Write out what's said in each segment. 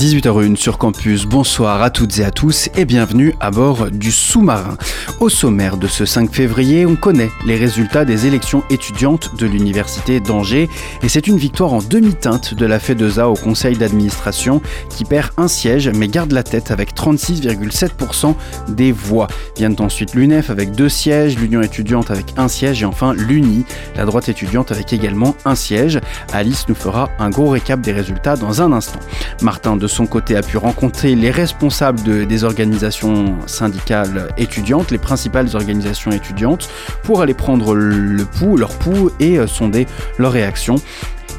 18h01 sur campus, bonsoir à toutes et à tous et bienvenue à bord du sous-marin. Au sommaire de ce 5 février, on connaît les résultats des élections étudiantes de l'Université d'Angers et c'est une victoire en demi-teinte de la FEDESA au conseil d'administration qui perd un siège mais garde la tête avec 36,7% des voix. Viennent ensuite l'UNEF avec deux sièges, l'Union étudiante avec un siège et enfin l'UNI, la droite étudiante avec également un siège. Alice nous fera un gros récap des résultats dans un instant. Martin de son côté a pu rencontrer les responsables de- des organisations syndicales étudiantes, les principales organisations étudiantes, pour aller prendre le pouls, leur pouls et euh, sonder leurs réactions.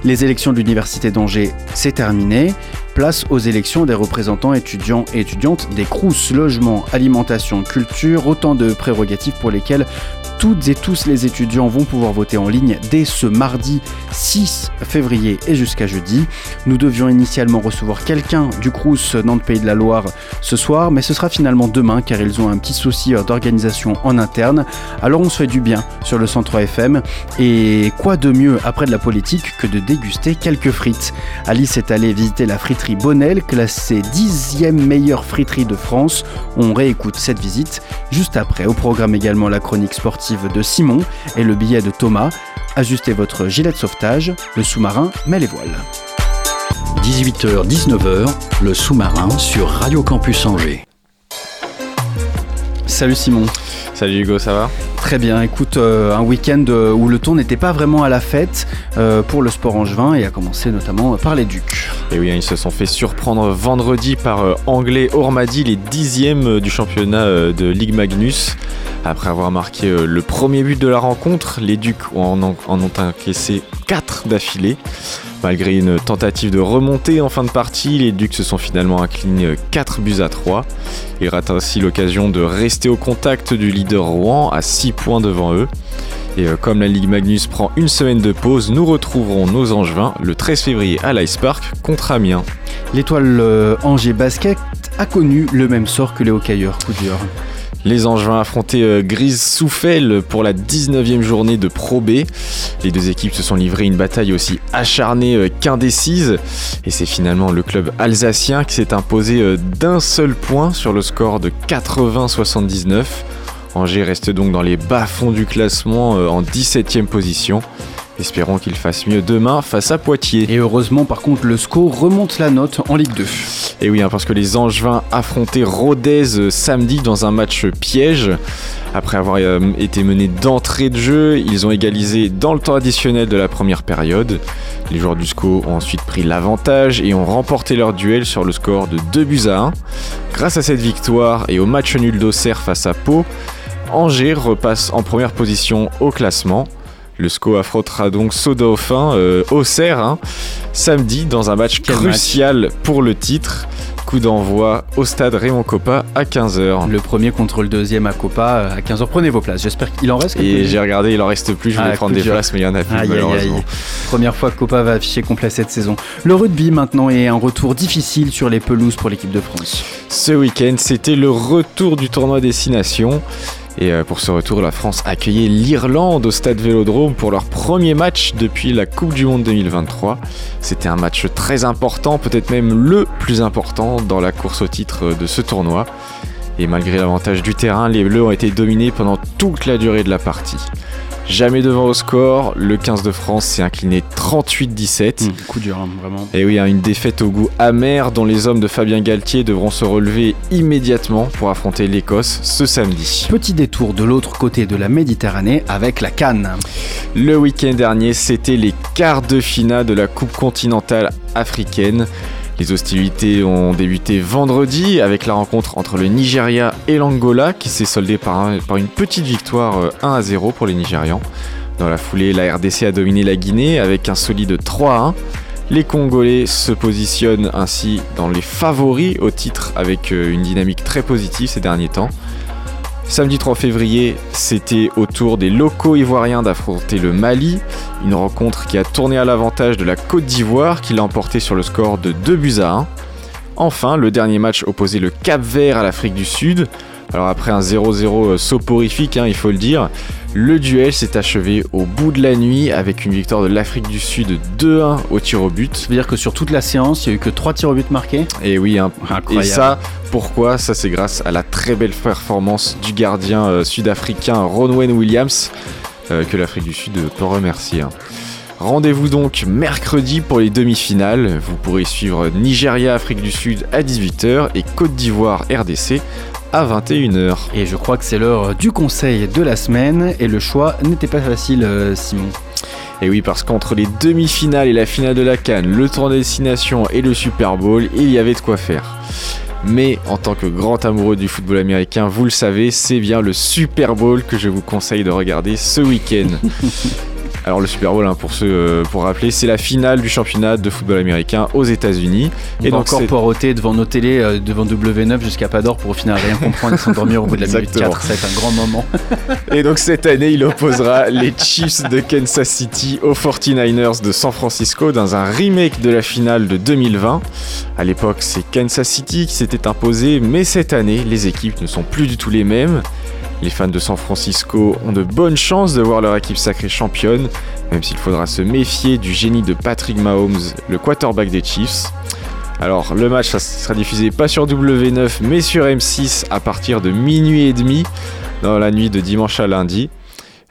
Les élections de l'Université d'Angers, c'est terminé. Place aux élections des représentants étudiants et étudiantes des CRUS, logement, alimentation, culture, autant de prérogatives pour lesquelles toutes et tous les étudiants vont pouvoir voter en ligne dès ce mardi 6 février et jusqu'à jeudi. Nous devions initialement recevoir quelqu'un du Crous Nantes Pays de la Loire ce soir, mais ce sera finalement demain car ils ont un petit souci euh, d'organisation en interne. Alors on se fait du bien sur le centre FM et quoi de mieux après de la politique que de déguster quelques frites? Alice est allée visiter la friterie Bonnel, classée 10e meilleure friterie de France. On réécoute cette visite juste après. Au programme également la chronique sportive de Simon et le billet de Thomas. Ajustez votre gilet de sauvetage, le sous-marin met les voiles. 18h-19h, le sous-marin sur Radio Campus Angers. Salut Simon. Salut Hugo, ça va? Très bien, écoute, euh, un week-end euh, où le tour n'était pas vraiment à la fête euh, pour le sport angevin et a commencé notamment par les Ducs. Et oui, hein, ils se sont fait surprendre vendredi par Anglais Ormadi, les dixièmes du championnat de Ligue Magnus. Après avoir marqué le premier but de la rencontre, les Ducs en ont, en ont encaissé 4 d'affilée. Malgré une tentative de remontée en fin de partie, les Ducs se sont finalement inclinés 4 buts à 3. Ils ratent ainsi l'occasion de rester au contact du leader Rouen à 6 points devant eux. Et euh, comme la Ligue Magnus prend une semaine de pause, nous retrouverons nos Angevins le 13 février à l'Ice Park contre Amiens. L'étoile euh, Angers Basket a connu le même sort que les hockeyeurs, coup dur. Les Angevins affrontaient euh, Grise Souffel pour la 19e journée de Pro B. Les deux équipes se sont livrées une bataille aussi acharnée euh, qu'indécise. Et c'est finalement le club alsacien qui s'est imposé euh, d'un seul point sur le score de 80-79. Angers reste donc dans les bas-fonds du classement euh, en 17e position. Espérons qu'il fasse mieux demain face à Poitiers. Et heureusement, par contre, le SCO remonte la note en Ligue 2. Et oui, hein, parce que les Angevins affrontaient Rodez euh, samedi dans un match piège. Après avoir euh, été menés d'entrée de jeu, ils ont égalisé dans le temps additionnel de la première période. Les joueurs du SCO ont ensuite pris l'avantage et ont remporté leur duel sur le score de 2 buts à 1. Grâce à cette victoire et au match nul d'Auxerre face à Pau, Angers repasse en première position au classement. Le SCO affrontera donc Sodauphin, euh, Auxerre, hein, samedi dans un match Quel crucial pour le titre. Coup d'envoi au stade Raymond Coppa à 15h. Le premier contre le deuxième à Copa euh, à 15h. Prenez vos places. J'espère qu'il en reste Et j'ai regardé, il en reste plus, je voulais Ah, prendre des dur. places, mais il y en a plus Aïe, malheureusement. aïe. Première fois que Copa va afficher complet cette saison. Le rugby maintenant est un retour difficile sur les pelouses pour l'équipe de France. Ce week-end, c'était le retour du tournoi Destination. Et euh, pour ce retour, la France accueillait l'Irlande au stade Vélodrome pour leur premier match depuis la Coupe du Monde 2023. C'était un match très important, peut-être même le plus important dans la course au titre de ce tournoi. Et malgré l'avantage du terrain, les Bleus ont été dominés pendant toute la durée de la partie. Jamais devant au score, le 15 de France s'est incliné 38-17. Hum, coup dur, hein, vraiment. Et oui, hein, une défaite au goût amer dont les hommes de Fabien Galtier devront se relever immédiatement pour affronter l'Écosse ce samedi. Petit détour de l'autre côté de la Méditerranée avec la Cannes. Le week-end dernier, c'était les quarts de finale de la Coupe continentale africaine. Les hostilités ont débuté vendredi avec la rencontre entre le Nigeria et l'Angola qui s'est soldée par, un- par une petite victoire euh, 1 à 0 pour les Nigérians. Dans la foulée, la RDC a dominé la Guinée avec un solide 3 à 1. Les Congolais se positionnent ainsi dans les favoris au titre avec euh, une dynamique très positive ces derniers temps. Samedi 3 février, c'était au tour des locaux ivoiriens d'affronter le Mali, une rencontre qui a tourné à l'avantage de la Côte d'Ivoire qui l'a emporté sur le score de 2 buts à 1. Enfin, le dernier match opposait le Cap Vert à l'Afrique du Sud. Alors après un 0-0 soporifique, hein, il faut le dire, le duel s'est achevé au bout de la nuit avec une victoire de l'Afrique du Sud 2-1 au tir au but. Ça veut dire que sur toute la séance, il n'y a eu que 3 tirs au but marqués Et oui, hein, Incroyable. et ça, pourquoi? Ça, c'est grâce à la très belle performance du gardien euh, sud-africain Ronwen Williams, euh, que l'Afrique du Sud peut remercier. hein. Rendez-vous donc mercredi pour les demi-finales. Vous pourrez suivre Nigeria-Afrique du Sud à 18h et Côte d'Ivoire-RDC à 21h. Et je crois que c'est l'heure du conseil de la semaine et le choix n'était pas facile, euh, Simon. Et oui, parce qu'entre les demi-finales et la finale de la Cannes, le tour de destination et le Super Bowl, il y avait de quoi faire. Mais en tant que grand amoureux du football américain, vous le savez, c'est bien le Super Bowl que je vous conseille de regarder ce week-end. Alors le Super Bowl, hein, pour ceux, euh, pour rappeler, c'est la finale du championnat de football américain aux États-Unis. On Et donc encore poireauter devant nos télés, euh, devant W9 jusqu'à pas d'or pour au final rien comprendre et s'endormir au bout de la minute Exactement. 4. Ça va être un grand moment. Et donc cette année, il opposera les Chiefs de Kansas City aux 49ers de San Francisco dans un remake de la finale de 2020. À l'époque, c'est Kansas City qui s'était imposé, mais cette année, les équipes ne sont plus du tout les mêmes. Les fans de San Francisco ont de bonnes chances de voir leur équipe sacrée championne, même s'il faudra se méfier du génie de Patrick Mahomes, le quarterback des Chiefs. Alors le match sera diffusé pas sur W9 mais sur M6 à partir de minuit et demi dans la nuit de dimanche à lundi.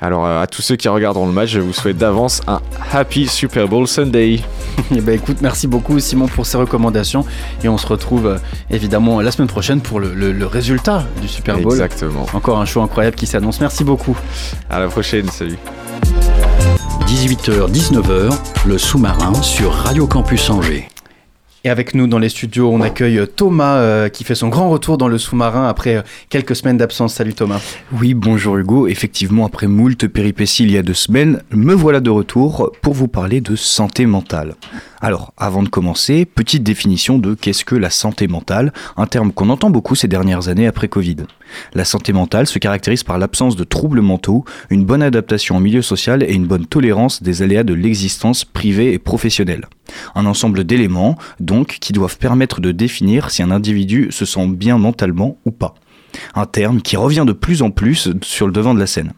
Alors euh, à tous ceux qui regarderont le match, je vous souhaite d'avance un Happy Super Bowl Sunday. Eh ben écoute, merci beaucoup Simon pour ces recommandations et on se retrouve euh, évidemment la semaine prochaine pour le, le- le résultat du Super Bowl. Exactement. Encore un show incroyable qui s'annonce. Merci beaucoup. À la prochaine, salut. 18h, 19h, le sous-marin sur Radio Campus Angers. Et avec nous dans les studios, on accueille Thomas euh, qui fait son grand retour dans le sous-marin après euh, quelques semaines d'absence. Salut Thomas. Oui, bonjour Hugo. Effectivement, après moult péripéties il y a deux semaines, me voilà de retour pour vous parler de santé mentale. Alors, avant de commencer, petite définition de qu'est-ce que la santé mentale, un terme qu'on entend beaucoup ces dernières années après Covid. La santé mentale se caractérise par l'absence de troubles mentaux, une bonne adaptation au milieu social et une bonne tolérance des aléas de l'existence privée et professionnelle. Un ensemble d'éléments, qui doivent permettre de définir si un individu se sent bien mentalement ou pas un terme qui revient de plus en plus sur le devant de la scène.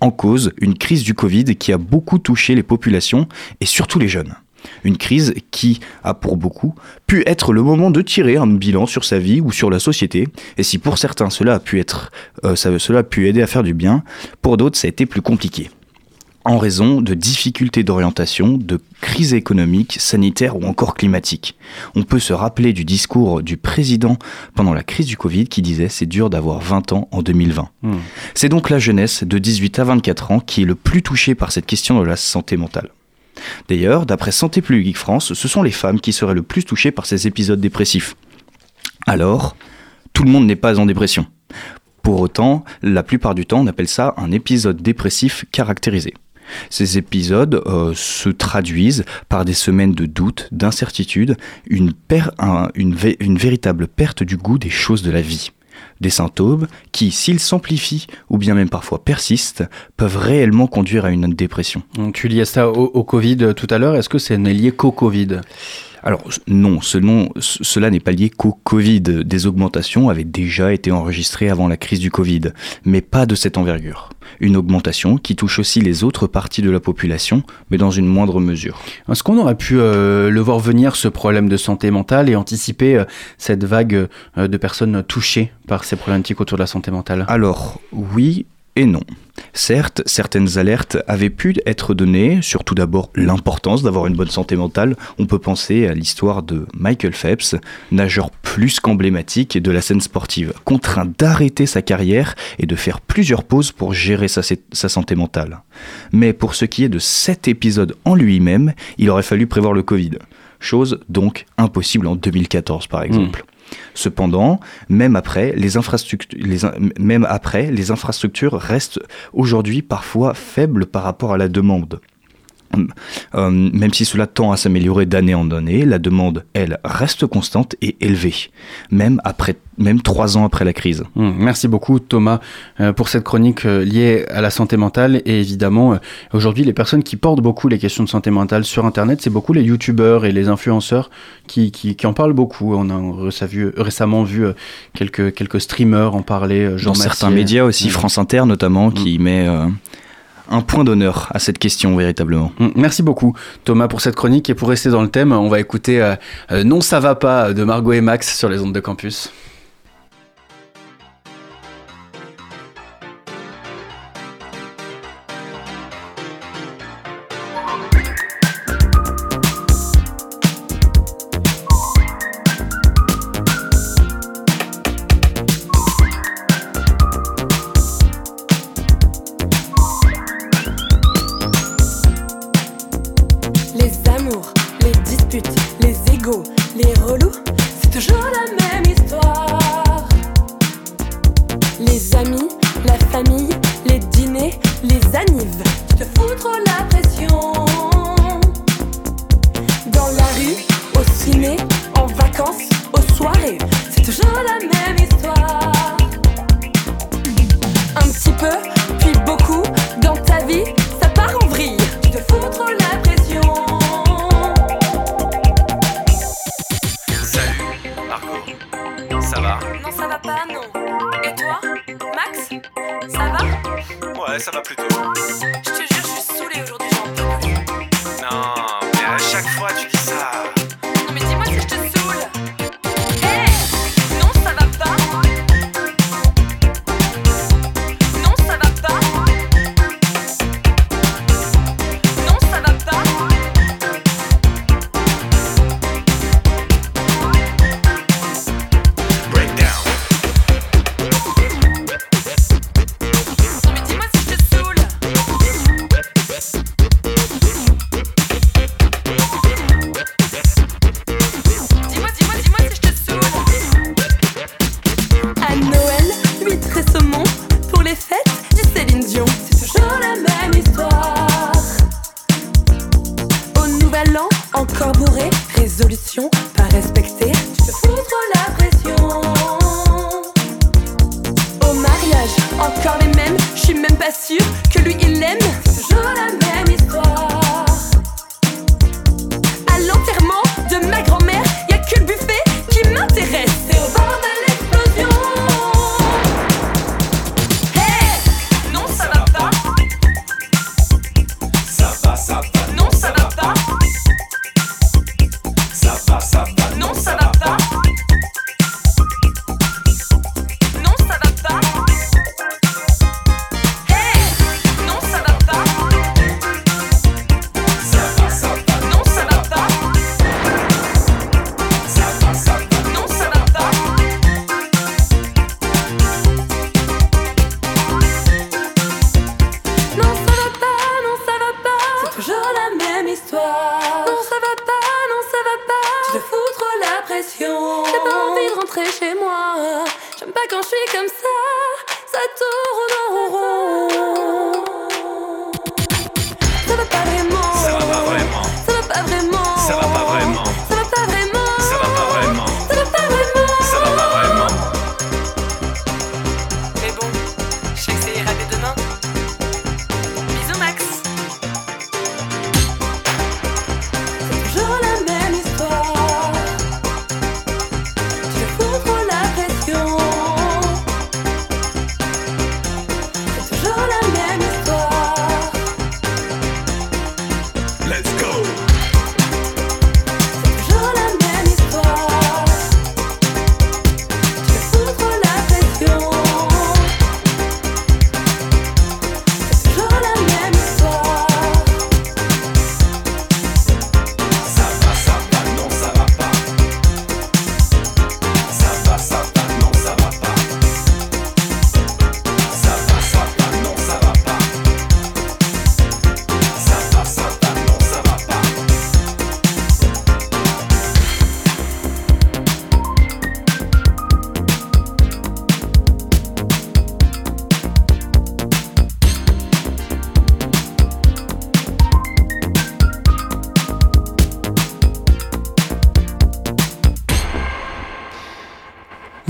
En cause, une crise du Covid qui a beaucoup touché les populations et surtout les jeunes. Une crise qui a pour beaucoup pu être le moment de tirer un bilan sur sa vie ou sur la société. Et si pour certains cela a pu être, euh, cela a pu aider à faire du bien, pour d'autres ça a été plus compliqué en raison de difficultés d'orientation, de crises économiques, sanitaires ou encore climatiques. On peut se rappeler du discours du président pendant la crise du Covid qui disait c'est dur d'avoir 20 ans en 2020. Hmm. C'est donc la jeunesse de 18 à 24 ans qui est le plus touchée par cette question de la santé mentale. D'ailleurs, d'après Santé Publique France, ce sont les femmes qui seraient le plus touchées par ces épisodes dépressifs. Alors, tout le monde n'est pas en dépression. Pour autant, la plupart du temps, on appelle ça un épisode dépressif caractérisé. Ces épisodes euh, se traduisent par des semaines de doute, d'incertitude, une, véritable perte du goût des choses de la vie. Des symptômes qui, s'ils s'amplifient ou bien même parfois persistent, peuvent réellement conduire à une dépression. Tu liais ça au, Covid euh, tout à l'heure. Est-ce que c'est lié qu'au Covid? Alors non, ce ce- cela n'est pas lié qu'au Covid. Des augmentations avaient déjà été enregistrées avant la crise du Covid, mais pas de cette envergure. Une augmentation qui touche aussi les autres parties de la population, mais dans une moindre mesure. Est-ce qu'on aurait pu euh, le voir venir, ce problème de santé mentale, et anticiper euh, cette vague euh, de personnes touchées par ces problématiques autour de la santé mentale? Alors, oui et non. Certes, certaines alertes avaient pu être données, surtout d'abord l'importance d'avoir une bonne santé mentale. On peut penser à l'histoire de Michael Phelps, nageur plus qu'emblématique de la scène sportive, contraint d'arrêter sa carrière et de faire plusieurs pauses pour gérer sa, santé mentale. Mais pour ce qui est de cet épisode en lui-même, il aurait fallu prévoir le Covid. Chose donc impossible en 2014 par exemple. Cependant, même après, les infrastructures, restent aujourd'hui parfois faibles par rapport à la demande. Euh, même si cela tend à s'améliorer d'année en année, la demande, elle, reste constante et élevée, même, après, même trois ans après la crise. Mmh, merci beaucoup Thomas euh, pour cette chronique euh, liée à la santé mentale. Et évidemment, aujourd'hui, les personnes qui portent beaucoup les questions de santé mentale sur Internet, c'est beaucoup les youtubeurs et les influenceurs qui, qui, en parlent beaucoup. On a récemment vu quelques, quelques streamers en parler. Dans certains médias aussi. Mmh. France Inter notamment, mmh. qui met un point d'honneur à cette question véritablement. Mm, merci beaucoup Thomas pour cette chronique et pour rester dans le thème, on va écouter euh, euh, Non ça va pas de Margot et Max sur les ondes de campus.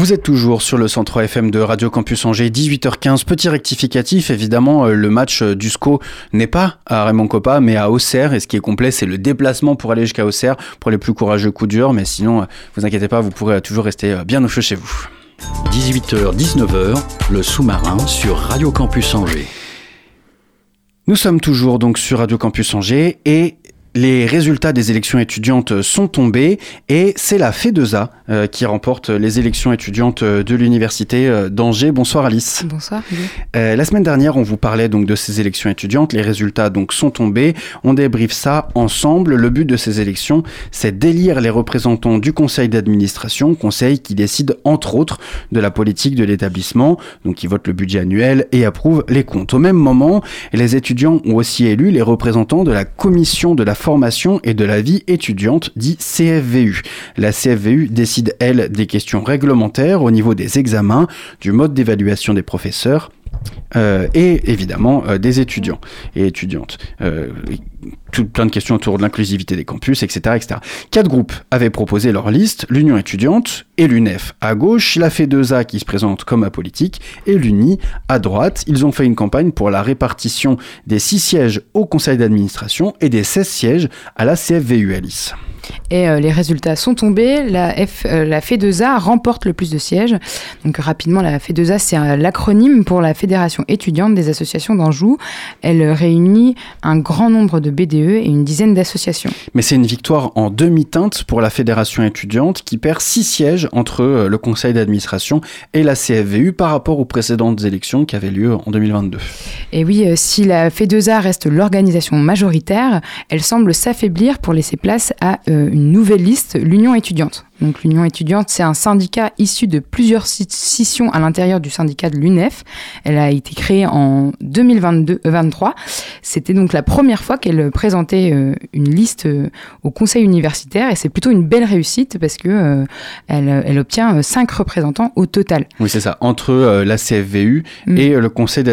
Vous êtes toujours sur le 103 FM de Radio Campus Angers, 18h15. Petit rectificatif, évidemment, euh, le match euh, du SCO n'est pas à Raymond Coppa, mais à Auxerre. Et ce qui est complet, c'est le déplacement pour aller jusqu'à Auxerre pour les plus courageux coups durs. Mais sinon, euh, vous inquiétez pas, vous pourrez toujours rester bien au chaud chez vous. 18h, 19h, le sous-marin sur Radio Campus Angers. Nous sommes toujours donc sur Radio Campus Angers et les résultats des élections étudiantes sont tombés et c'est la FEDESA euh, qui remporte les élections étudiantes de l'université euh, d'Angers. Bonsoir Alice. Bonsoir. Euh, la semaine dernière, on vous parlait donc de ces élections étudiantes. Les résultats donc sont tombés. On débriefe ça ensemble. Le but de ces élections, c'est d'élire les représentants du conseil d'administration, conseil qui décide entre autres de la politique de l'établissement, donc qui vote le budget annuel et approuve les comptes. Au même moment, les étudiants ont aussi élu les représentants de la commission de la formation et de la vie étudiante, dit CFVU. La CFVU décide, elle, des questions réglementaires au niveau des examens, du mode d'évaluation des professeurs, euh, et évidemment euh, des étudiants et étudiantes. Euh, tout, plein de questions autour de l'inclusivité des campus, etc., etc. Quatre groupes avaient proposé leur liste, l'Union étudiante et l'UNEF à gauche, la FEDESA qui se présente comme apolitique et l'UNI à droite. Ils ont fait une campagne pour la répartition des six sièges au conseil d'administration et des 16 sièges à la CFVU Alice. Et euh, les résultats sont tombés. La, F, euh, la remporte le plus de sièges. Donc rapidement, la FEDESA, c'est euh, l'acronyme pour la Fédération étudiante des associations d'Anjou. Elle réunit un grand nombre de BDE et une dizaine d'associations. Mais c'est une victoire en demi-teinte pour la Fédération étudiante qui perd six sièges entre le conseil d'administration et la CFVU par rapport aux précédentes élections qui avaient lieu en 2022. Et oui, si la FEDESA reste l'organisation majoritaire, elle semble s'affaiblir pour laisser place à une nouvelle liste, l'Union étudiante. Donc l'Union étudiante, c'est un syndicat issu de plusieurs sci- scissions à l'intérieur du syndicat de l'UNEF. Elle a été créée en 2022-23. C'était donc la première fois qu'elle présentait euh, une liste euh, au conseil universitaire et c'est plutôt une belle réussite parce que euh, elle, elle obtient euh, cinq représentants au total. Oui, c'est ça, entre euh, la CFVU Mm. et, euh, le conseil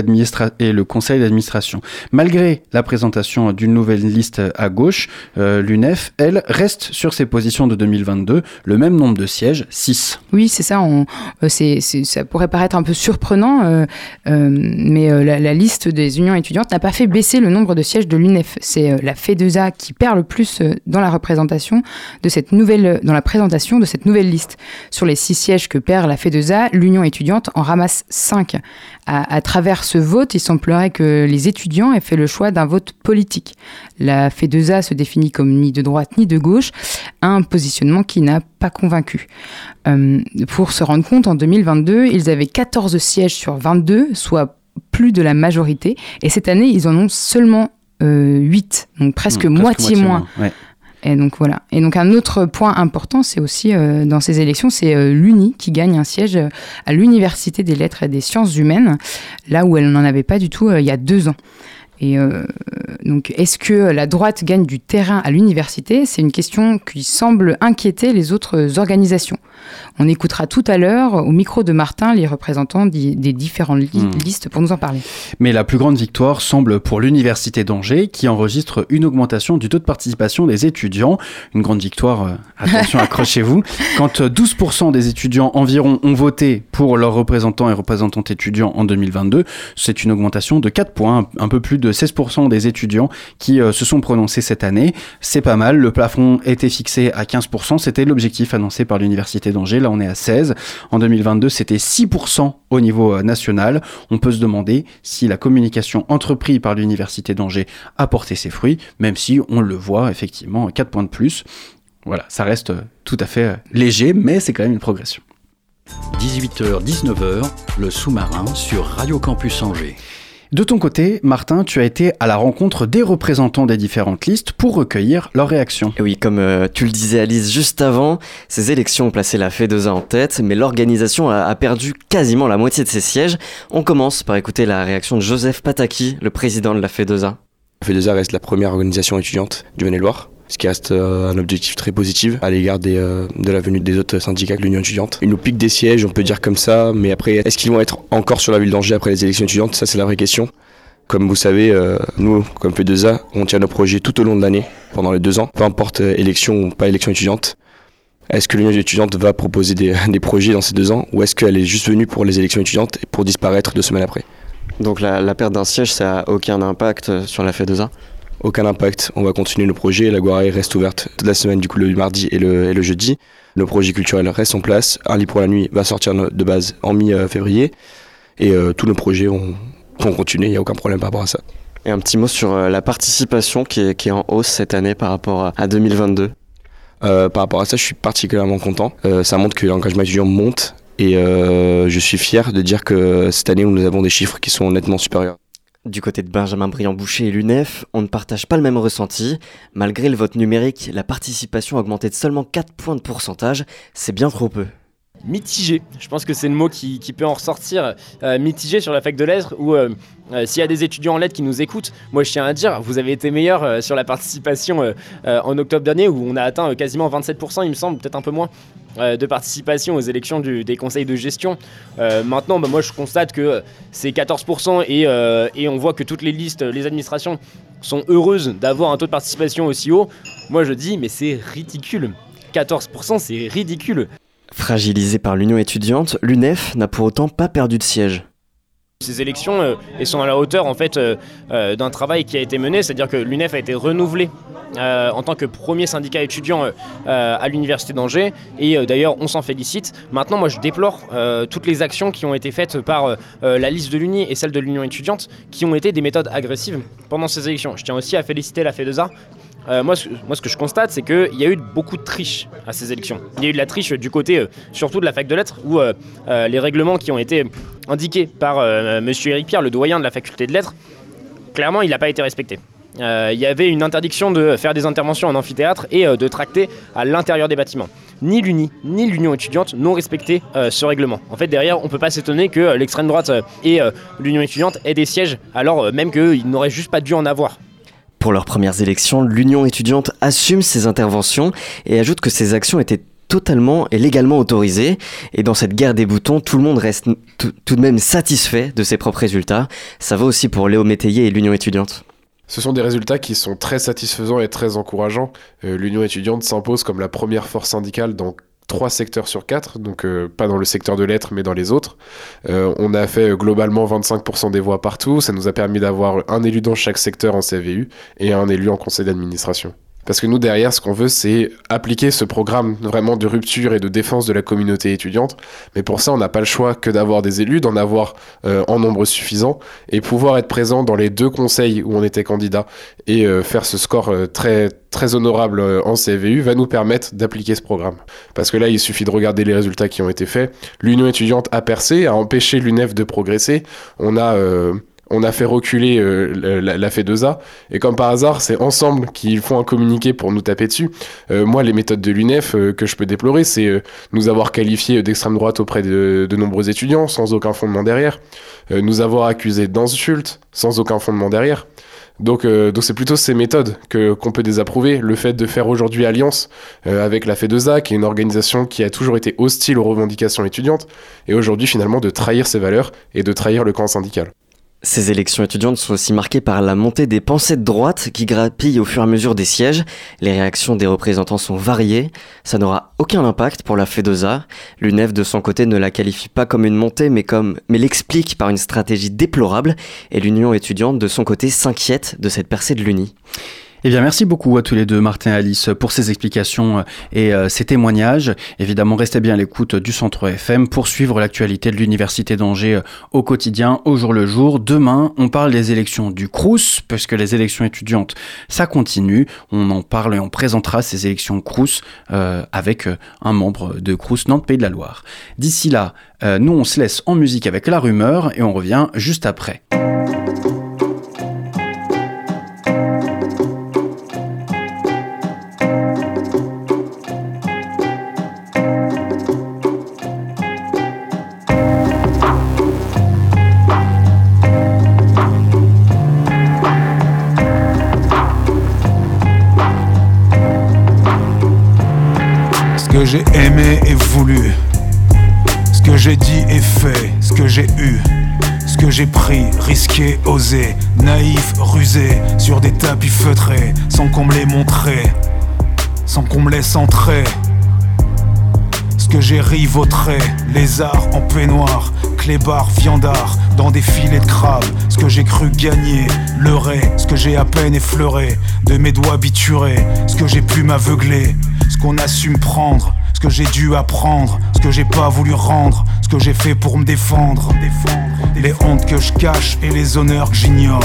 d'administration. Malgré la présentation d'une nouvelle liste à gauche, euh, l'UNEF, elle, reste sur ses positions de 2022, le même nombre de sièges, 6. Oui, c'est ça. Euh, c'est, ça pourrait paraître un peu surprenant, euh, euh, mais la, liste des unions étudiantes n'a pas fait baisser le nombre de sièges de l'UNEF. C'est la FEDESA qui perd le plus dans la représentation de cette nouvelle, dans la présentation de cette nouvelle liste. Sur les six sièges que perd la FEDESA, l'union étudiante en ramasse cinq. À, à travers ce vote, il semblerait que les étudiants aient fait le choix d'un vote politique. La FEDESA se définit comme ni de droite ni de gauche, un positionnement qui n'a pas convaincu. Euh, pour se rendre compte, en 2022, ils avaient 14 sièges sur 22, soit plus de la majorité, et cette année, ils en ont seulement euh, 8, donc presque, Mmh, moitié, moins. Ouais. Et donc voilà. Et donc un autre point important, c'est aussi euh, dans ces élections, c'est euh, l'UNI qui gagne un siège euh, à l'Université des Lettres et des Sciences Humaines, là où elle n'en avait pas du tout il y a deux ans. Et euh, donc, est-ce que la droite gagne du terrain à l'université? C'est une question qui semble inquiéter les autres organisations. On écoutera tout à l'heure au micro de Martin les représentants des différentes li- Hmm. listes pour nous en parler. Mais la plus grande victoire semble pour l'Université d'Angers qui enregistre une augmentation du taux de participation des étudiants. Une grande victoire, euh, attention, accrochez-vous. Quand euh, 12% des étudiants environ ont voté pour leurs représentants et représentantes étudiants en 2022, c'est une augmentation de 4 points, un peu plus de 16% des étudiants qui euh, se sont prononcés cette année. C'est pas mal, le plafond était fixé à 15%, c'était l'objectif annoncé par l'Université d'Angers, là on est à 16. En 2022, c'était 6% au niveau euh, national. On peut se demander si la communication entreprise par l'Université d'Angers a porté ses fruits, même si on le voit effectivement 4 points de plus. Voilà, ça reste euh, tout à fait léger, mais c'est quand même une progression. 18h, 19h, le sous-marin sur Radio Campus Angers. De ton côté, Martin, tu as été à la rencontre des représentants des différentes listes pour recueillir leurs réactions. Et oui, comme euh, tu le disais Alice juste avant, ces élections ont placé la FEDESA en tête, mais l'organisation a, a perdu quasiment la moitié de ses sièges. On commence par écouter la réaction de Joseph Pataki, le président de la FEDESA. La FEDESA reste la première organisation étudiante du Maine-et-Loire, ce qui reste euh, un objectif très positif à l'égard euh, de la venue des autres syndicats que l'Union étudiante. Ils nous piquent des sièges, on peut dire comme ça, mais après, est-ce qu'ils vont être encore sur la ville d'Angers après les élections étudiantes? Ça, c'est la vraie question. Comme vous savez, euh, nous, comme FEDESA, on tient nos projets tout au long de l'année, pendant les deux ans, peu importe euh, élection ou pas élection étudiante. Est-ce que l'Union étudiante va proposer des, projets dans ces deux ans ou est-ce qu'elle est juste venue pour les élections étudiantes et pour disparaître deux semaines après? Donc la, perte d'un siège, ça a aucun impact sur la FE2A Aucun impact, on va continuer nos projets, la Guarée reste ouverte toute la semaine, du coup le mardi et le, et le jeudi. Nos projets culturels restent en place, Un lit pour la nuit va sortir de base en mi-février et euh, tous nos projets vont, vont continuer, il n'y a aucun problème par rapport à ça. Et un petit mot sur euh, la participation qui est, qui est en hausse cette année par rapport à, à 2022. Euh, par rapport à ça, je suis particulièrement content. Euh, ça montre que l'engagement étudiant monte et je suis fier de dire que cette année, nous avons des chiffres qui sont nettement supérieurs. Du côté de Benjamin Briand-Boucher et l'UNEF, on ne partage pas le même ressenti. Malgré le vote numérique, la participation a augmenté de seulement 4 points de pourcentage. C'est bien trop peu. mitigé. Je pense que c'est le mot qui, peut en ressortir. Euh, mitigé sur la fac de lettres où euh, euh, s'il y a des étudiants en lettres qui nous écoutent, moi je tiens à dire, vous avez été meilleurs euh, sur la participation en octobre dernier où on a atteint quasiment 27%, il me semble, peut-être un peu moins, euh, de participation aux élections des conseils de gestion. Euh, maintenant, bah, moi je constate que c'est 14% et, euh, et on voit que toutes les listes, les administrations sont heureuses d'avoir un taux de participation aussi haut. Moi je dis, mais c'est ridicule. 14%, c'est ridicule. Fragilisé par l'Union étudiante, l'UNEF n'a pour autant pas perdu de siège. Ces élections euh, elles sont à la hauteur en fait euh, euh, d'un travail qui a été mené, c'est-à-dire que l'UNEF a été renouvelé euh, en tant que premier syndicat étudiant euh, euh, à l'université d'Angers et euh, d'ailleurs on s'en félicite. Maintenant moi je déplore euh, toutes les actions qui ont été faites par euh, euh, la liste de l'Uni et celle de l'Union étudiante qui ont été des méthodes agressives pendant ces élections. Je tiens aussi à féliciter la FEDESA euh, moi, ce, que je constate, c'est qu'il y a eu beaucoup de triche à ces élections. Il y a eu de la triche du côté, euh, surtout de la fac de lettres, où euh, les règlements qui ont été indiqués par Monsieur Éric Pierre, le doyen de la faculté de lettres, clairement, il n'a pas été respecté. Il y avait une interdiction de faire des interventions en amphithéâtre et de tracter à l'intérieur des bâtiments. Ni l'Uni, ni l'Union étudiante n'ont respecté ce règlement. En fait, derrière, on ne peut pas s'étonner que l'extrême droite et l'Union étudiante aient des sièges, alors même qu'ils n'auraient juste pas dû en avoir. Pour leurs premières élections, l'Union étudiante assume ses interventions et ajoute que ces actions étaient totalement et légalement autorisées. Et dans cette guerre des boutons, tout le monde reste tout, de même satisfait de ses propres résultats. Ça va aussi pour Léo Métayer et l'Union étudiante. Ce sont des résultats qui sont très satisfaisants et très encourageants. Euh, L'Union étudiante s'impose comme la première force syndicale dans trois secteurs sur quatre, donc euh, pas dans le secteur de lettres mais dans les autres. Euh, on a fait euh, globalement 25% des voix partout, ça nous a permis d'avoir un élu dans chaque secteur en CVU et un élu en conseil d'administration. Parce que nous, derrière, ce qu'on veut, c'est appliquer ce programme vraiment de rupture et de défense de la communauté étudiante. Mais pour ça, on n'a pas le choix que d'avoir des élus, d'en avoir euh, en nombre suffisant et pouvoir être présent dans les deux conseils où on était candidat et euh, faire ce score euh, très, très honorable en CVU va nous permettre d'appliquer ce programme. Parce que là, il suffit de regarder les résultats qui ont été faits. L'Union étudiante a percé, a empêché l'UNEF de progresser. On a. on a fait reculer euh, la, la FE2A, et comme par hasard, c'est ensemble qu'ils font un communiqué pour nous taper dessus. Euh, moi, les méthodes de l'UNEF euh, que je peux déplorer, c'est euh, nous avoir qualifiés d'extrême droite auprès de, de nombreux étudiants, sans aucun fondement derrière, euh, nous avoir accusés d'insultes, sans aucun fondement derrière. Donc, euh, donc c'est plutôt ces méthodes que qu'on peut désapprouver. Le fait de faire aujourd'hui alliance euh, avec la FE2A, qui est une organisation qui a toujours été hostile aux revendications étudiantes, et aujourd'hui finalement de trahir ses valeurs et de trahir le camp syndical. Ces élections étudiantes sont aussi marquées par la montée des pensées de droite qui grappillent au fur et à mesure des sièges. Les réactions des représentants sont variées. Ça n'aura aucun impact pour la FEDOSA. L'UNEF, de son côté, ne la qualifie pas comme une montée, mais comme, mais l'explique par une stratégie déplorable. Et l'Union étudiante, de son côté, s'inquiète de cette percée de l'Uni. Eh bien, merci beaucoup à tous les deux, Martin et Alice, pour ces explications et euh, ces témoignages. Évidemment, restez bien à l'écoute du Centre FM pour suivre l'actualité de l'Université d'Angers euh, au quotidien, au jour le jour. Demain, on parle des élections du CRUS, puisque les élections étudiantes, ça continue. On en parle et on présentera ces élections CRUS euh, avec euh, un membre de CRUS Nantes Pays de la Loire. D'ici là, euh, nous, on se laisse en musique avec la rumeur et on revient juste après. J'ai aimé et voulu, ce que j'ai dit et fait, ce que j'ai eu, ce que j'ai pris, risqué, osé, naïf, rusé, sur des tapis feutrés, sans qu'on me les montre, sans qu'on me laisse entrer. Ce que j'ai rivautré, lézard en peignoir, clébard, viandard, dans des filets de crabe. Ce que j'ai cru gagner, leurrer, ce que j'ai à peine effleuré, de mes doigts biturés, ce que j'ai pu m'aveugler, ce qu'on assume prendre, ce que j'ai dû apprendre, ce que j'ai pas voulu rendre, ce que j'ai fait pour me défendre. Les hontes que je cache et les honneurs que j'ignore,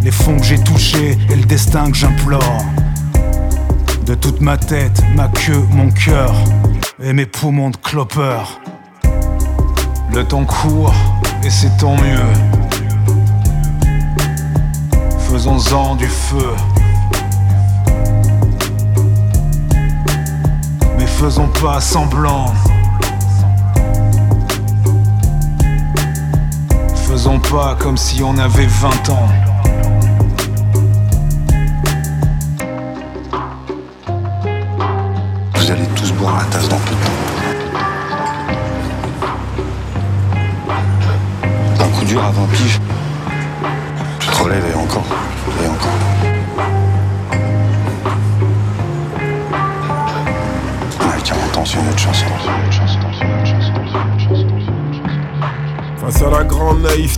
les fonds que j'ai touchés et le destin que j'implore. De toute ma tête, ma queue, mon cœur et mes poumons de clopeur. Le temps court et c'est tant mieux. Faisons-en du feu. Faisons pas semblant. Faisons pas comme si on avait 20 ans. Vous allez tous boire la tasse dans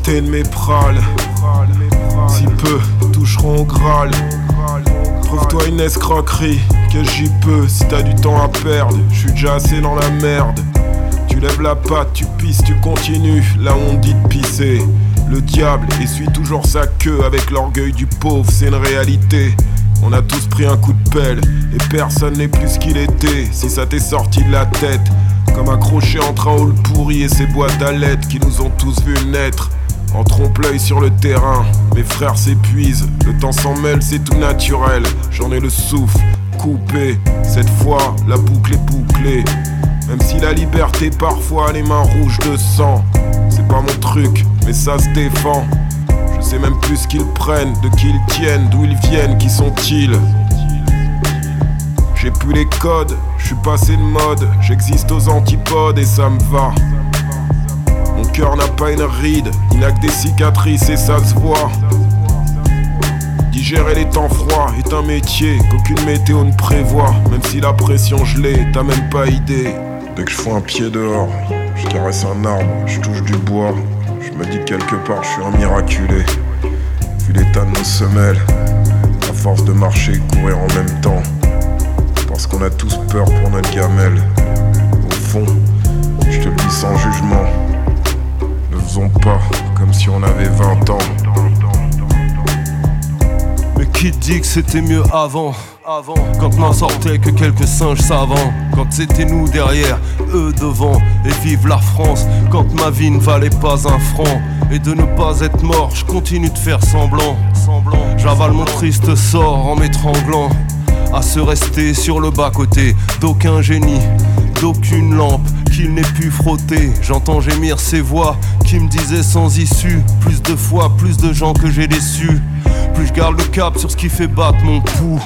de mes prales, si peu toucheront au Graal. Trouve-toi une escroquerie, que j'y peux si t'as du temps à perdre. Je suis déjà assez dans la merde. Tu lèves la patte, tu pisses, tu continues. Là on dit de pisser. Le diable essuie toujours sa queue avec l'orgueil du pauvre, c'est une réalité. On a tous pris un coup de pelle et personne n'est plus ce qu'il était. Si ça t'est sorti de la tête, comme accroché entre un hall pourri et ses boîtes à lettres qui nous ont tous vu naître. En trompe-l'œil sur le terrain, mes frères s'épuisent, le temps s'en mêle, c'est tout naturel. J'en ai le souffle coupé, cette fois la boucle est bouclée. Même si la liberté parfois a les mains rouges de sang, c'est pas mon truc, mais ça se défend. Je sais même plus ce qu'ils prennent, de qui ils tiennent, d'où ils viennent, qui sont-ils. J'ai plus les codes, je suis passé de mode, j'existe aux antipodes et ça me va. Cœur n'a pas une ride, il n'a que des cicatrices et ça se voit. Digérer les temps froids est un métier qu'aucune météo ne prévoit. Même si la pression gelée, t'as même pas idée. Dès que je fous un pied dehors, je caresse un arbre, je touche du bois. Je me dis que quelque part je suis un miraculé. Vu l'état de nos semelles, à force de marcher et courir en même temps. Parce qu'on a tous peur pour notre gamelle. Au fond, je te le dis sans jugement. Faisons pas comme si on avait 20 ans. Mais qui dit que c'était mieux avant? Avant, quand n'en sortait que quelques singes savants, quand c'était nous derrière, eux devant, et vive la France, quand ma vie ne valait pas un franc, et de ne pas être mort, je continue de faire semblant, semblant, j'avale mon triste sort en m'étranglant, à se rester sur le bas-côté d'aucun génie, d'aucune lampe qu'il n'ait pu frotter. J'entends gémir ces voix qui me disaient sans issue, plus de fois, plus de gens que j'ai déçus, plus je garde le cap sur ce qui fait battre mon pouls.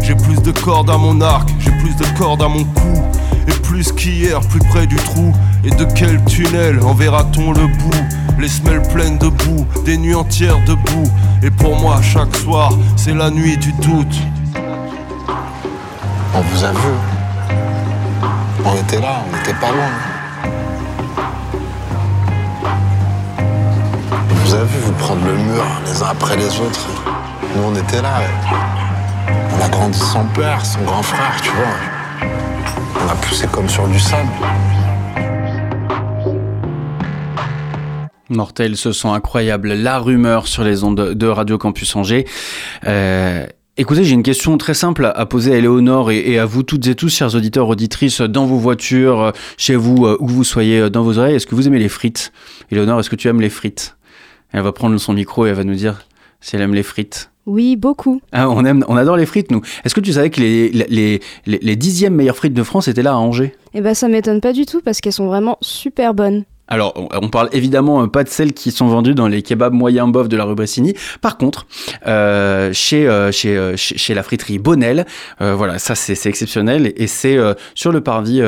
J'ai plus de cordes à mon arc, j'ai plus de cordes à mon cou. Et plus qu'hier, plus près du trou. Et de quel tunnel enverra-t-on le bout? Les semelles pleines de boue, des nuits entières debout. Et pour moi, chaque soir, c'est la nuit du doute. On vous a vu. On était là, on n'était pas loin. Vous a vu vous prendre le mur les uns après les autres. Nous, on était là. On a grandi sans père, son grand frère, tu vois. On a poussé comme sur du sable. Mortel, ce son incroyable, la rumeur sur les ondes de Radio Campus Angers. Euh, écoutez, j'ai une question très simple à poser à Éléonore et, et, à vous toutes et tous, chers auditeurs, auditrices, dans vos voitures, chez vous, où vous soyez, dans vos oreilles. Est-ce que vous aimez les frites? Éléonore, est-ce que tu aimes les frites? Elle va prendre son micro et elle va nous dire si elle aime les frites. Oui, beaucoup. Ah, on, aime, on adore les frites, nous. Est-ce que tu savais que les, les, les, les dixièmes meilleures frites de France étaient là à Angers? Eh ben, ça m'étonne pas du tout parce qu'elles sont vraiment super bonnes. Alors, on parle évidemment pas de celles qui sont vendues dans les kebabs moyens bof de la rue Bressini. Par contre, euh, chez, euh, chez, euh, chez, la friterie Bonnel, voilà, ça c'est exceptionnel et c'est sur le parvis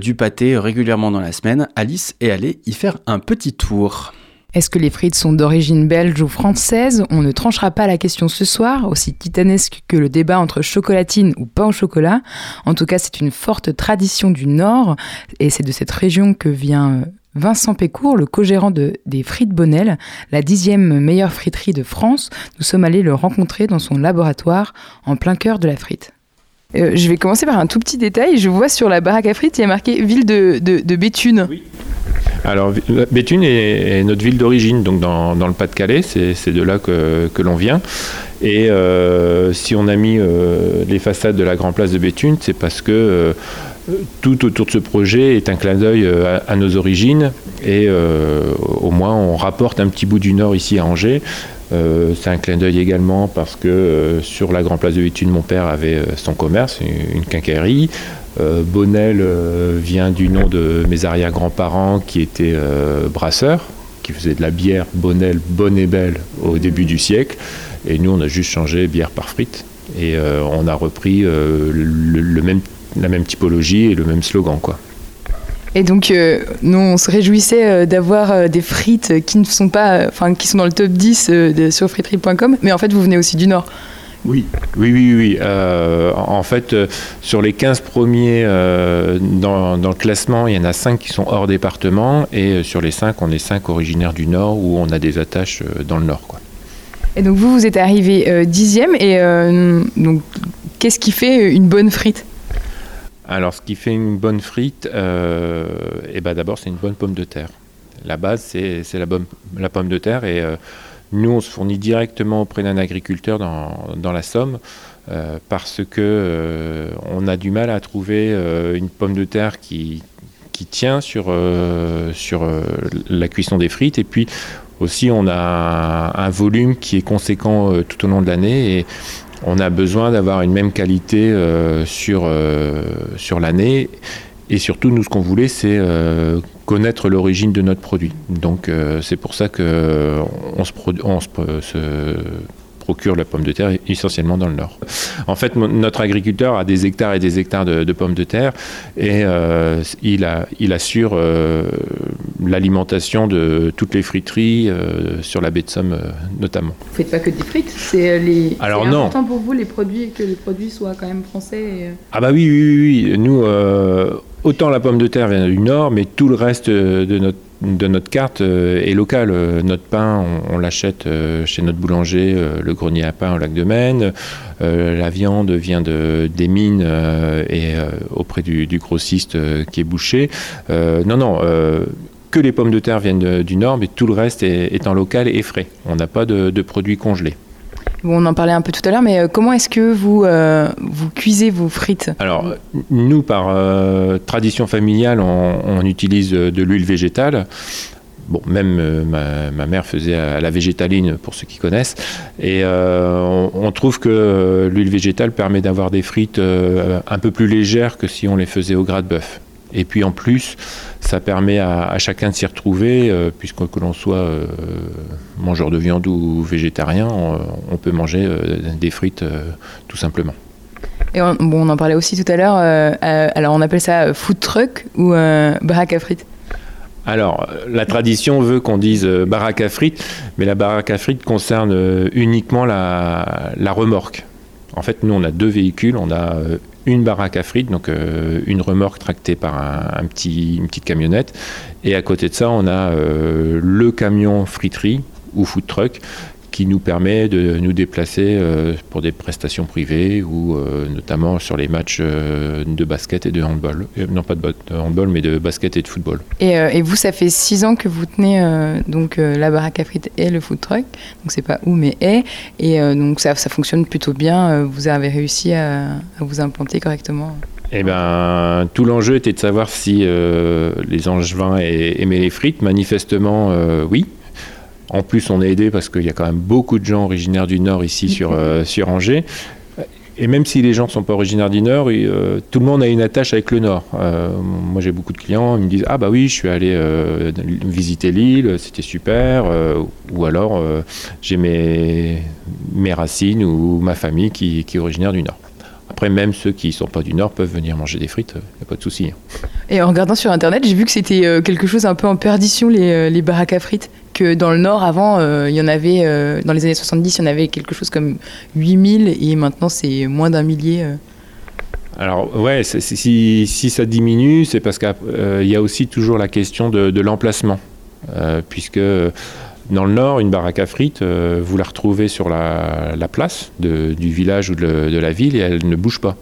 du pâté régulièrement dans la semaine. Alice est allée y faire un petit tour. Est-ce que les frites sont d'origine belge ou française? On ne tranchera pas la question ce soir, aussi titanesque que le débat entre chocolatine ou pain au chocolat. En tout cas, c'est une forte tradition du Nord, et c'est de cette région que vient euh, Vincent Pécourt, le co-gérant de, des Frites Bonnel, la dixième meilleure friterie de France. Nous sommes allés le rencontrer dans son laboratoire, en plein cœur de la frite. Euh, je vais commencer par un tout petit détail. Je vois sur la baraque à frites, il y a marqué ville de, de, de Béthune. Alors, Vi- Béthune est, est notre ville d'origine, donc dans, dans le Pas-de-Calais, c'est c'est de là que, que l'on vient. Et euh, si on a mis euh, les façades de la Grand Place de Béthune, c'est parce que euh, tout autour de ce projet est un clin d'œil euh, à, nos origines. Et euh, au moins, on rapporte un petit bout du Nord ici à Angers. Euh, c'est un clin d'œil également parce que sur la Grand Place de Béthune, mon père avait son commerce, une, une quincaillerie. Bonnel vient du nom de mes arrière-grands-parents qui étaient brasseurs, qui faisaient de la bière Bonnel, bonne et belle au début du siècle. Et nous, on a juste changé bière par frites. Et on a repris le même, la même typologie et le même slogan. Quoi. Et donc, euh, nous, on se réjouissait euh, d'avoir euh, des frites qui ne sont pas, enfin, qui sont dans le top 10 euh, de, sur friterie.com. Mais en fait, vous venez aussi du Nord. Oui. Oui, oui, oui. En fait, sur les 15 premiers dans, dans le classement, il y en a 5 qui sont hors département. Et sur les 5, on est 5 originaires du Nord où on a des attaches dans le Nord. Quoi. Et donc, vous, vous êtes arrivé dixième. Et donc, qu'est-ce qui fait une bonne frite? Alors, ce qui fait une bonne frite, euh, eh ben, d'abord, c'est une bonne pomme de terre. La base, c'est la, pomme de terre. Et euh, nous, on se fournit directement auprès d'un agriculteur dans, la Somme. euh, parce que on a du mal à trouver une pomme de terre qui, tient sur, la cuisson des frites. Et puis aussi, on a un, volume qui est conséquent tout au long de l'année. On a besoin d'avoir une même qualité euh, sur, euh, sur l'année. Et surtout, nous, ce qu'on voulait, c'est euh, connaître l'origine de notre produit. Donc, c'est pour ça qu'on on se, se procure la pomme de terre essentiellement dans le nord. En fait, notre agriculteur a des hectares et des hectares de, de pommes de terre et euh, il, a, il assure euh, l'alimentation de toutes les friteries euh, sur la baie de Somme notamment. Vous faites pas que des frites. C'est les. Alors non. important pour vous les produits que les produits soient quand même français. et, Ah bah oui, oui, oui, oui. Nous, autant la pomme de terre vient du nord, mais tout le reste de notre de notre carte euh, est local. Euh, Notre pain, on, l'achète euh, chez notre boulanger, le grenier à pain au lac de Maine. La viande vient de, des mines et auprès du, grossiste qui est bouché. Non, non. que les pommes de terre viennent du nord, mais tout le reste est, en local et frais. On n'a pas de produits congelés. On en parlait un peu tout à l'heure, mais euh, comment est-ce que vous euh, vous cuisez vos frites? Alors, nous, par euh, tradition familiale, on, utilise de l'huile végétale. Bon, même ma, mère faisait à la végétaline, pour ceux qui connaissent. Et on, trouve que l'huile végétale permet d'avoir des frites un peu plus légères que si on les faisait au gras de bœuf. Et puis en plus, ça permet à, à chacun de s'y retrouver, euh, puisque que l'on soit euh, mangeur de viande ou végétarien, on, on peut manger euh, des frites euh, tout simplement. Et on, bon, on en parlait aussi tout à l'heure. euh, euh, alors, on appelle ça euh, food truck ou euh, baraque à frites? Alors, euh, la tradition veut qu'on dise euh, baraque à frites, mais la baraque à frites concerne euh, uniquement la, la remorque. En fait, nous, on a deux véhicules. On a euh, une baraque à frites, donc euh, une remorque tractée par un, petit, une petite camionnette. Et à côté de ça, on a euh, le camion friterie ou food truck qui nous permet de nous déplacer euh, pour des prestations privées ou euh, notamment sur les matchs euh, de basket et de handball. Non, pas de, ba- de handball, mais de basket et de football. Et, et vous, ça fait six ans que vous tenez donc la baraque à frites et le food truck. Donc c'est pas où mais est. Et donc ça, ça fonctionne plutôt bien. Vous avez réussi à, à vous implanter correctement. Eh ben, tout l'enjeu était de savoir si euh, les Angevins aimaient les frites. Manifestement, euh, oui. En plus, on est aidé parce qu'il y a quand même beaucoup de gens originaires du Nord ici sur, euh, sur Angers. Et même si les gens ne sont pas originaires du Nord, et, euh, tout le monde a une attache avec le Nord. Euh, moi, j'ai beaucoup de clients, ils me disent Ah, bah oui, je suis allé euh, visiter l'île, c'était super. ou alors, j'ai mes, mes racines ou ma famille qui, qui est originaire du Nord. Après, même ceux qui ne sont pas du Nord peuvent venir manger des frites, il n'y a pas de souci. hein. Et en regardant sur internet, j'ai vu que c'était quelque chose un peu en perdition les, les baraques à frites. Que dans le Nord, avant, euh, il y en avait, euh, dans les années 70, il y en avait quelque chose comme 8000 et maintenant c'est moins d'un millier. euh. Alors ouais, si, ça diminue, c'est parce qu'il y a aussi toujours la question de, l'emplacement. Puisque dans le nord, une baraque à frites, vous la retrouvez sur la, la place du village ou de la ville et elle ne bouge pas.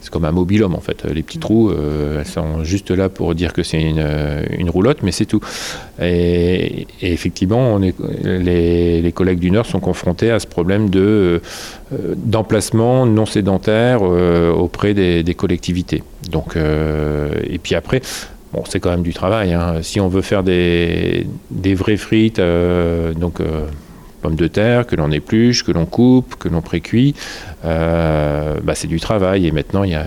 C'est comme un mobil-homme en fait. Les petits trous, euh, elles sont juste là pour dire que c'est une, euh, roulotte, mais c'est tout. Et, effectivement, on est, les, collègues du Nord sont confrontés à ce problème de, euh, d'emplacement non sédentaire auprès des, collectivités. Donc, et puis après, bon, c'est quand même du travail. hein. Si on veut faire des, des vraies frites, donc pommes de terre que l'on épluche, que l'on coupe, que l'on précuit, euh, bah, c'est du travail. Et maintenant, il y a,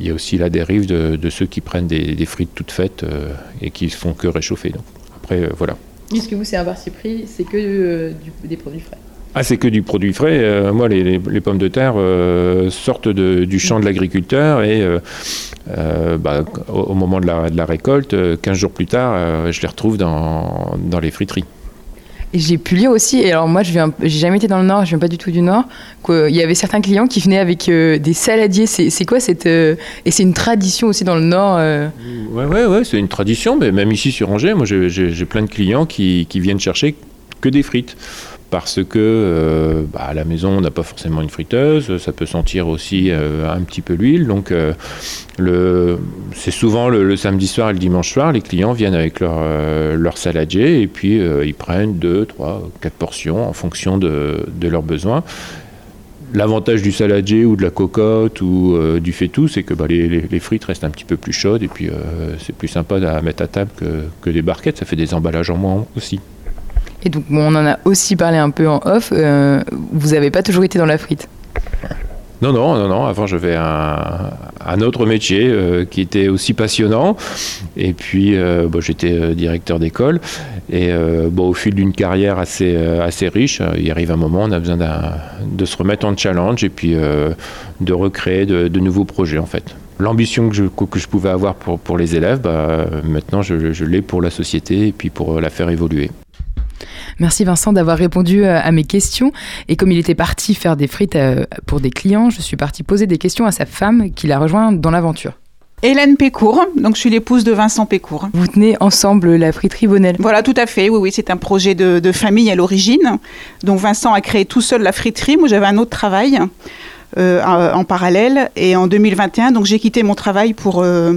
il y a aussi la dérive de, de ceux qui prennent des, des frites toutes faites euh, et qui font que réchauffer. Donc, après, euh, voilà. Est-ce que vous, c'est un parti pris C'est que du- des produits frais? Ah, c'est que du produit frais. Moi, les, les- les pommes de terre sortent de- du champ de l'agriculteur et euh, bah, au, au moment de la, de la récolte, euh, 15 jours plus tard, euh, je les retrouve dans, dans les friteries. Et j'ai pu lire aussi, et alors moi je viens, j'ai jamais été dans le Nord, je viens pas du tout du Nord, qu'il y avait certains clients qui venaient avec euh, des saladiers. C'est quoi cette. euh, et c'est une tradition aussi dans le Nord euh, Ouais, ouais, ouais, c'est une tradition, mais même ici sur Angers, moi j'ai- plein de clients qui viennent chercher que des frites. Parce que euh, bah, à la maison, on n'a pas forcément une friteuse, ça peut sentir aussi euh, un petit peu l'huile. Donc, euh, c'est souvent le, samedi soir et le dimanche soir, les clients viennent avec leur, saladier et puis ils prennent 2, 3, 4 portions en fonction de, leurs besoins. L'avantage du saladier ou de la cocotte ou du faitout, c'est que bah, les, frites restent un petit peu plus chaudes et puis c'est plus sympa à mettre à table que des barquettes. Ça fait des emballages en moins aussi. Et donc bon, on en a aussi parlé un peu en off. euh, vous avez pas toujours été dans la frite Non, non, non, non. Avant, j'avais un, un autre métier euh, qui était aussi passionnant. Et puis, euh, bon, j'étais directeur d'école. Et bon, au fil d'une carrière assez, assez riche, il arrive un moment, on a besoin de se remettre en challenge et puis de recréer de, nouveaux projets, en fait. L'ambition que je, pouvais avoir pour, pour les élèves, bah, maintenant, je, je l'ai pour la société et puis pour la faire évoluer. Merci Vincent d'avoir répondu euh, à mes questions. Et comme il était parti faire des frites euh, pour des clients, je suis partie poser des questions à sa femme qui l'a rejoint dans l'aventure. Hélène Pécourt, donc je suis l'épouse de Vincent Pécourt. Vous tenez ensemble la friterie Bonnel Voilà, tout à fait. Oui, oui, c'est un projet de, de famille à l'origine. Donc Vincent a créé tout seul la friterie. Moi, j'avais un autre travail euh, en en parallèle. Et en 2021, donc j'ai quitté mon travail pour euh,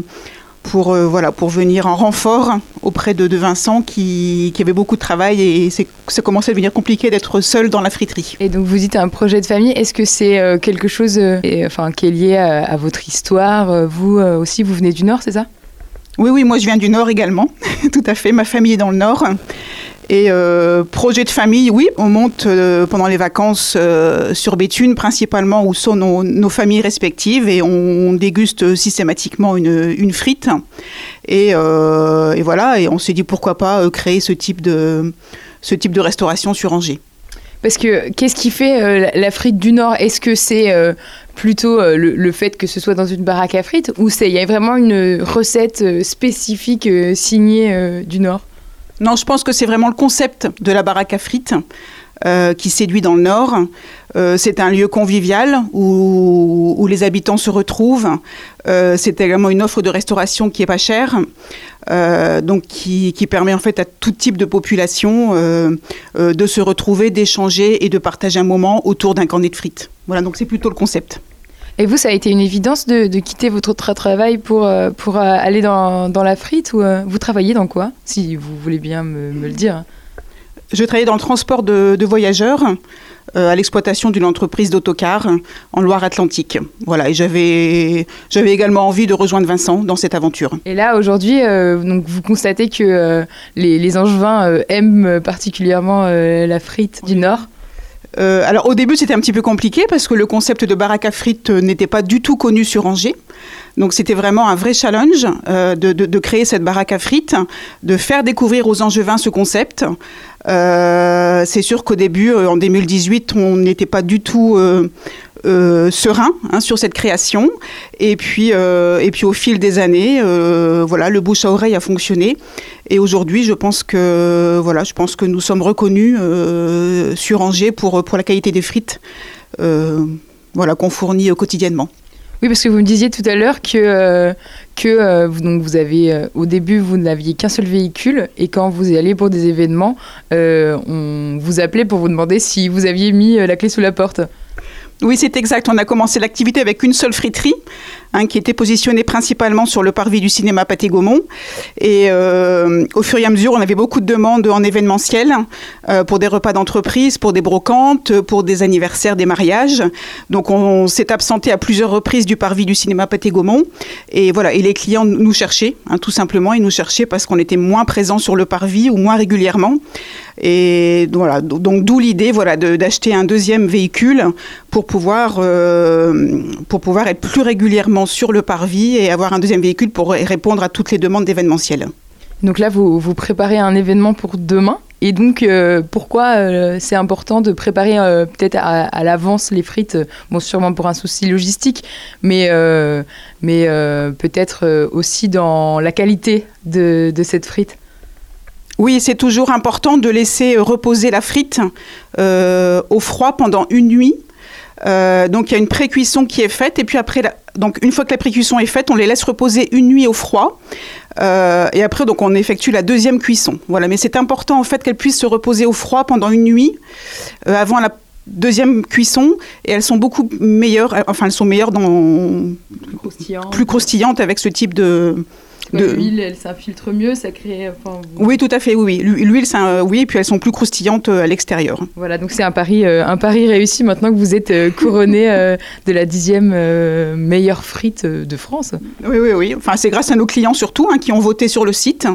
pour euh, voilà pour venir en renfort auprès de, de Vincent qui, qui avait beaucoup de travail et c'est ça commençait à devenir compliqué d'être seul dans la friterie. Et donc vous dites un projet de famille, est-ce que c'est euh, quelque chose euh, et, enfin, qui est lié à, à votre histoire Vous aussi, vous venez du Nord, c'est ça? Oui, oui, moi je viens du Nord également, tout à fait. Ma famille est dans le Nord. Et euh, projet de famille, oui, on monte euh, pendant les vacances euh, sur Béthune, principalement où sont nos, familles respectives, et on, déguste systématiquement une, frite. Et, voilà, et on s'est dit pourquoi pas créer ce type de, ce type de restauration sur Angers. Parce que qu'est-ce qui fait la- frite du Nord? Est-ce que c'est plutôt le, le fait que ce soit dans une baraque à frites ou il y a vraiment une recette spécifique signée du Nord? Non, je pense que c'est vraiment le concept de la baraque à frites euh, qui séduit dans le Nord. Euh, c'est un lieu convivial où, les habitants se retrouvent. Euh, c'est également une offre de restauration qui est pas chère, donc qui, permet en fait à tout type de population de se retrouver, d'échanger et de partager un moment autour d'un cornet de frites. Voilà, donc c'est plutôt le concept. Et vous, ça a été une évidence de, de quitter votre tra- travail pour, euh, pour euh, aller dans, dans la frite ou euh, vous travaillez dans quoi Si vous voulez bien me, me le dire? Je travaillais dans le transport de, de voyageurs euh, à l'exploitation d'une entreprise d'autocar en Loire-Atlantique. Voilà, et j'avais j'avais également envie de rejoindre Vincent dans cette aventure. Et là, aujourd'hui, euh, donc vous constatez que euh, les, les Angevins aiment particulièrement la frite du Nord. Euh, alors au début c'était un petit peu compliqué parce que le concept de baraque à frites euh, n'était pas du tout connu sur Angers. Donc c'était vraiment un vrai challenge euh, de, créer cette baraque à frites, de faire découvrir aux Angevins ce concept. C'est sûr qu'au début, en 2018, on n'était pas du tout serein hein, sur cette création. Et puis, euh, et puis au fil des années, euh, voilà, le bouche à oreille a fonctionné. Et aujourd'hui, je pense que voilà, je pense que nous sommes reconnus euh, sur Angers pour pour la qualité des frites, euh, voilà, qu'on fournit euh, quotidiennement. Oui, parce que vous me disiez tout à l'heure que, euh, que euh, donc vous avez, euh, au début, vous n'aviez qu'un seul véhicule et quand vous allez pour des événements, euh, on vous appelait pour vous demander si vous aviez mis euh, la clé sous la porte. Oui, c'est exact. On a commencé l'activité avec une seule friterie, hein, qui était positionnée principalement sur le parvis du cinéma Pathé Gaumont. Et euh, au fur et à mesure, on avait beaucoup de demandes en événementiel euh, pour des repas d'entreprise, pour des brocantes, pour des anniversaires, des mariages. Donc, on, s'est absenté à plusieurs reprises du parvis du cinéma Pathé Gaumont. Et voilà, et les clients nous cherchaient, hein, tout simplement, ils nous cherchaient parce qu'on était moins présents sur le parvis ou moins régulièrement. Et voilà, donc d'où l'idée voilà, d'acheter un deuxième véhicule pour pouvoir, euh, pour pouvoir être plus régulièrement sur le parvis et avoir un deuxième véhicule pour répondre à toutes les demandes d'événementiel. Donc là, vous, vous préparez un événement pour demain. Et donc, euh, pourquoi euh, c'est important de préparer euh, peut-être à, à l'avance les frites Bon, sûrement pour un souci logistique, mais, mais peut-être aussi dans la qualité de, de cette frite? Oui, c'est toujours important de laisser reposer la frite au froid pendant une nuit. Euh, donc il y a une pré-cuisson qui est faite et puis après, la- donc une fois que la pré-cuisson est faite, on les laisse reposer une nuit au froid. Euh, et après, donc on effectue la deuxième cuisson. Voilà, mais c'est important en fait qu'elles puissent se reposer au froid pendant une nuit euh, avant la deuxième cuisson et elles sont beaucoup meilleures. Enfin, elles sont meilleures dans plus croustillantes avec ce type de. De- L'huile, elle s'infiltre mieux, ça crée. enfin, vous- Oui, tout à fait, oui, oui. L'hu- L'huile, oui, et puis elles sont plus croustillantes euh, à l'extérieur. Voilà, donc c'est un pari, euh, un pari réussi maintenant que vous êtes euh, couronné euh, de la dixième euh, meilleure frite de France. Oui, oui, oui. Enfin, c'est grâce à nos clients surtout hein, qui ont voté sur le site.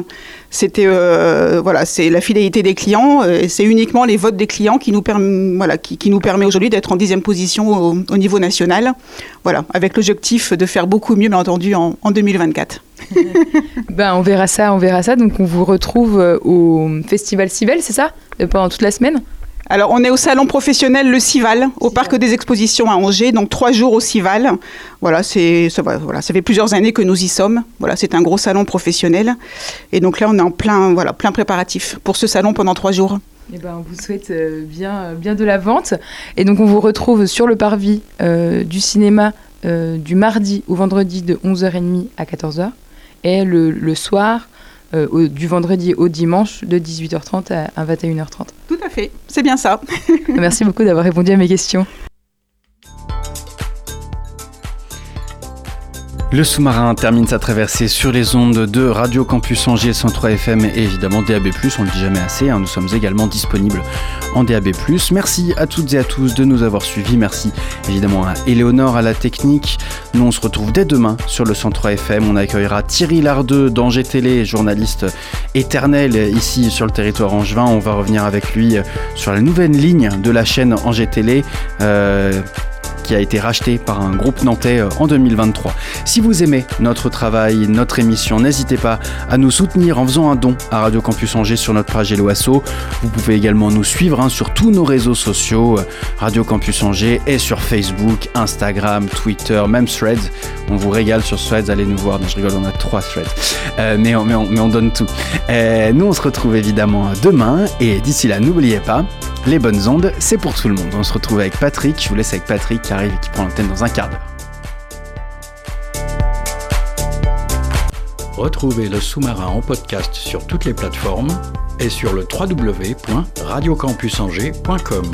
C'était voilà, c'est la fidélité des clients. et c'est uniquement les votes des clients qui nous permet voilà, qui, qui nous permet aujourd'hui d'être en dixième position au, au niveau national. Voilà, avec l'objectif de faire beaucoup mieux, bien entendu, en, en 2024. Ben, on verra ça, on verra ça. Donc on vous retrouve euh, au Festival Civel, c'est ça? Euh, Pendant toute la semaine? Alors, on est au salon professionnel Le Cival, au parc des expositions à Angers, donc trois jours au Cival. Voilà, c'est ça, voilà, ça fait plusieurs années que nous y sommes. Voilà, c'est un gros salon professionnel, et donc là, on est en plein, voilà, plein préparatif pour ce salon pendant trois jours. Eh ben, on vous souhaite euh, bien, bien de la vente. Et donc, on vous retrouve sur le parvis euh, du cinéma euh, du mardi au vendredi de 11h30 à 14h. Et le, le soir, euh, au- du vendredi au dimanche, de 18h30 à, à 21h30. Tout à fait, c'est bien ça. Merci beaucoup d'avoir répondu à mes questions. Le sous-marin termine sa traversée sur les ondes de Radio Campus Angers 103 FM et évidemment DAB+, on le dit jamais assez, hein, nous sommes également disponibles en DAB+. Merci à toutes et à tous de nous avoir suivis, merci évidemment à Éléonore à la technique. Nous on se retrouve dès demain sur le 103 FM, on accueillera Thierry Lardeux d'Angers Télé, journaliste éternel ici sur le territoire angevin. On va revenir avec lui sur la nouvelle ligne de la chaîne Angers Télé. euh, qui a été racheté par un groupe nantais euh, en 2023. Si vous aimez notre travail, notre émission, n'hésitez pas à nous soutenir en faisant un don à Radio Campus Angers sur notre page Hello Asso. Vous pouvez également nous suivre hein, sur tous nos réseaux sociaux, euh, Radio Campus Angers et sur Facebook, Instagram, Twitter, même Threads. On vous régale sur Threads, allez nous voir. Non, je rigole, on a trois Threads. Euh, mais, on, donne tout. Nous, on se retrouve évidemment demain et d'ici là, n'oubliez pas, les bonnes ondes, c'est pour tout le monde. On se retrouve avec Patrick. Je vous laisse avec Patrick qui arrive et qui prend l'antenne dans un quart d'heure. Retrouvez le sous-marin en podcast sur toutes les plateformes et sur le www.radiocampusangers.com.